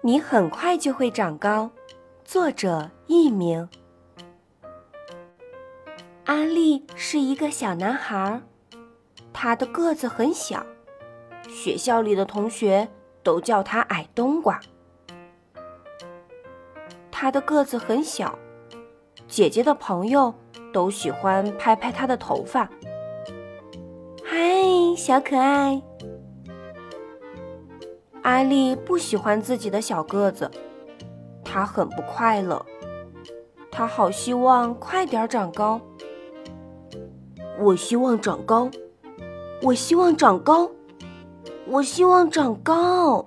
你很快就会长高。作者佚名。阿力是一个小男孩，他的个子很小，学校里的同学都叫他矮冬瓜。他的个子很小，姐姐的朋友都喜欢拍拍他的头发。嗨，小可爱！阿丽不喜欢自己的小个子，她很不快乐。她好希望快点长高。我希望长高，我希望长高，我希望长高。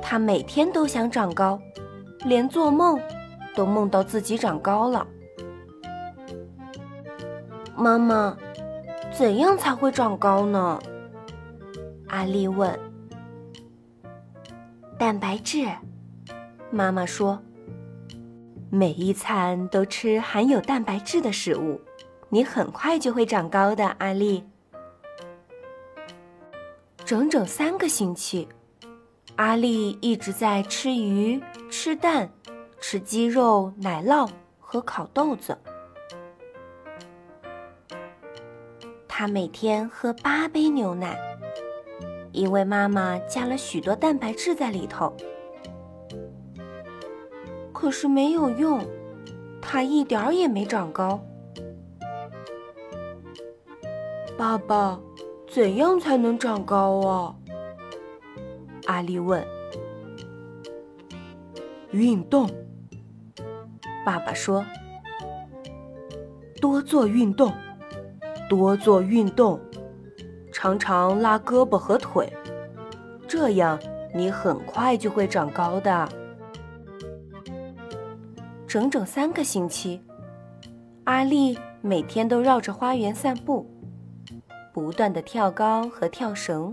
她每天都想长高，连做梦都梦到自己长高了。妈妈，怎样才会长高呢？阿丽问。蛋白质，妈妈说：“每一餐都吃含有蛋白质的食物，你很快就会长高的。”阿丽，整整三个星期，阿丽一直在吃鱼、吃蛋、吃鸡肉、奶酪和烤豆子。她每天喝八杯牛奶。因为妈妈加了许多蛋白质在里头，可是没有用，它一点儿也没长高。爸爸，怎样才能长高啊？阿丽问。运动，爸爸说。多做运动，多做运动。常常拉胳膊和腿，这样你很快就会长高的。整整三个星期，阿丽每天都绕着花园散步，不断的跳高和跳绳。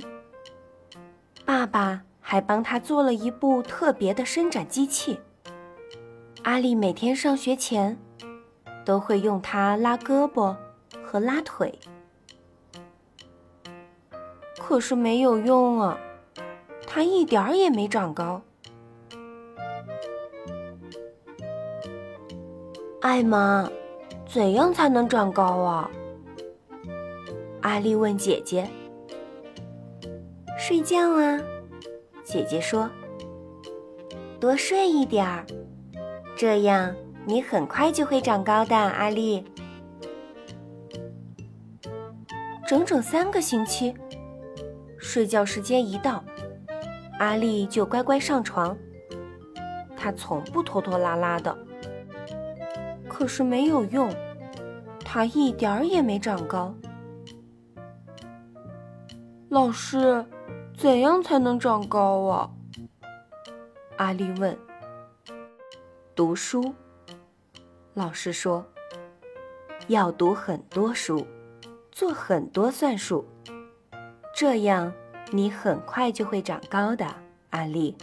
爸爸还帮他做了一部特别的伸展机器。阿丽每天上学前都会用它拉胳膊和拉腿。可是没有用啊，它一点儿也没长高。艾玛，怎样才能长高啊？阿丽问姐姐。睡觉啊，姐姐说。多睡一点儿，这样你很快就会长高的。阿丽，整整三个星期。睡觉时间一到，阿丽就乖乖上床。她从不拖拖拉拉的，可是没有用，她一点儿也没长高。老师，怎样才能长高啊？阿丽问。读书，老师说，要读很多书，做很多算术。这样，你很快就会长高的，阿丽。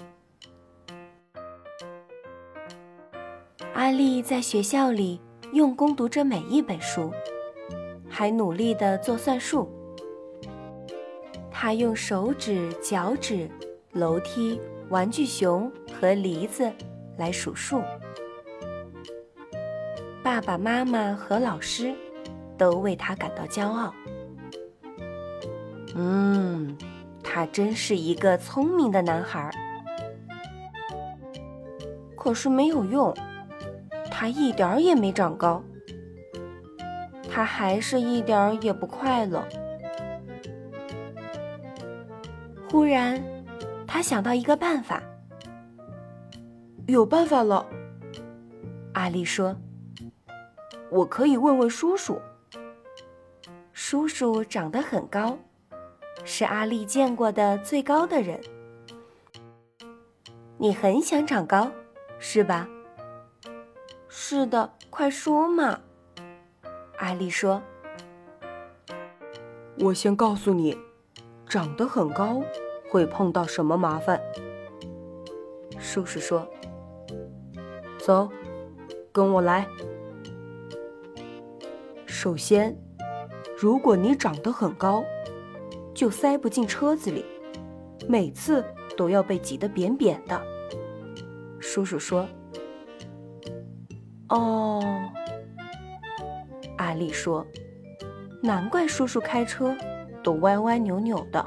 阿丽在学校里用功读着每一本书，还努力的做算术。他用手指、脚趾、楼梯、玩具熊和梨子来数数。爸爸妈妈和老师都为他感到骄傲。嗯，他真是一个聪明的男孩。可是没有用，他一点儿也没长高。他还是一点儿也不快乐。忽然，他想到一个办法。有办法了，阿丽说：“我可以问问叔叔。叔叔长得很高。”是阿丽见过的最高的人。你很想长高，是吧？是的，快说嘛。阿丽说：“我先告诉你，长得很高会碰到什么麻烦。”叔叔说：“走，跟我来。首先，如果你长得很高。”就塞不进车子里，每次都要被挤得扁扁的。叔叔说：“哦。”阿丽说：“难怪叔叔开车都歪歪扭扭的。”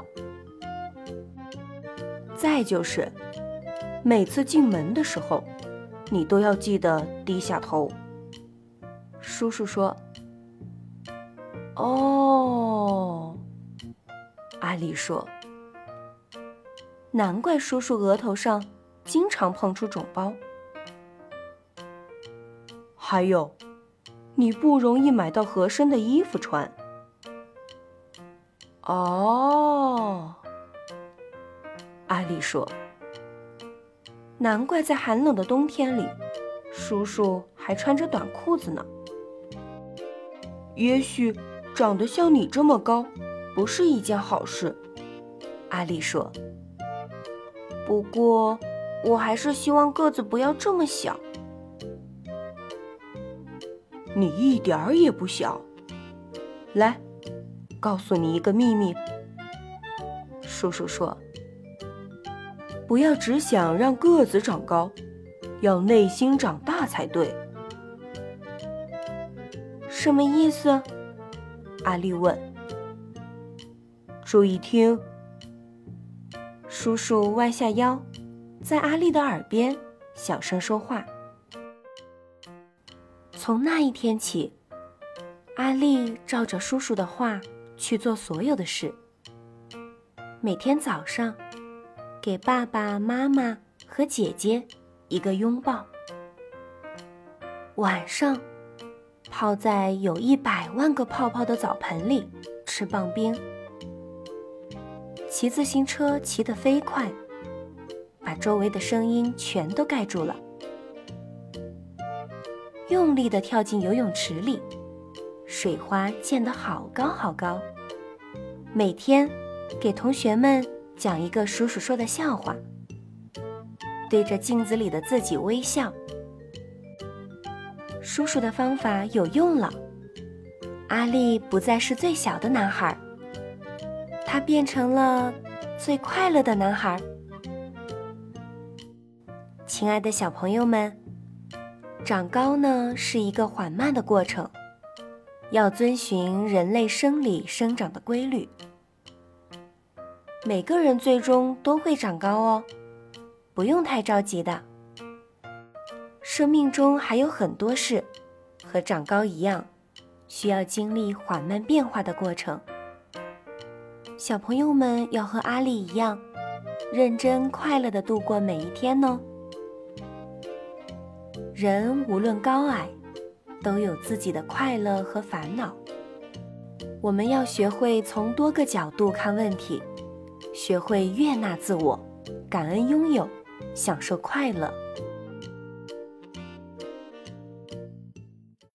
再就是，每次进门的时候，你都要记得低下头。叔叔说：“哦。”阿丽说：“难怪叔叔额头上经常碰出肿包。还有，你不容易买到合身的衣服穿。”哦，阿丽说：“难怪在寒冷的冬天里，叔叔还穿着短裤子呢。”也许长得像你这么高，不是一件好事，阿丽说。不过，我还是希望个子不要这么小。你一点儿也不小。来，告诉你一个秘密。叔叔说，不要只想让个子长高，要内心长大才对。什么意思？阿丽问。注意听。叔叔弯下腰，在阿丽的耳边小声说话。从那一天起，阿丽照着叔叔的话去做所有的事。每天早上，给爸爸妈妈和姐姐一个拥抱。晚上。泡在有一百万个泡泡的澡盆里吃棒冰，骑自行车骑得飞快，把周围的声音全都盖住了。用力地跳进游泳池里，水花溅得好高好高。每天给同学们讲一个叔叔说的笑话，对着镜子里的自己微笑。叔叔的方法有用了，阿力不再是最小的男孩，他变成了最快乐的男孩。亲爱的小朋友们，长高呢是一个缓慢的过程，要遵循人类生理生长的规律。每个人最终都会长高哦，不用太着急的。生命中还有很多事，和长高一样，需要经历缓慢变化的过程。小朋友们要和阿丽一样，认真快乐的度过每一天哦。人无论高矮，都有自己的快乐和烦恼。我们要学会从多个角度看问题，学会悦纳自我，感恩拥有，享受快乐。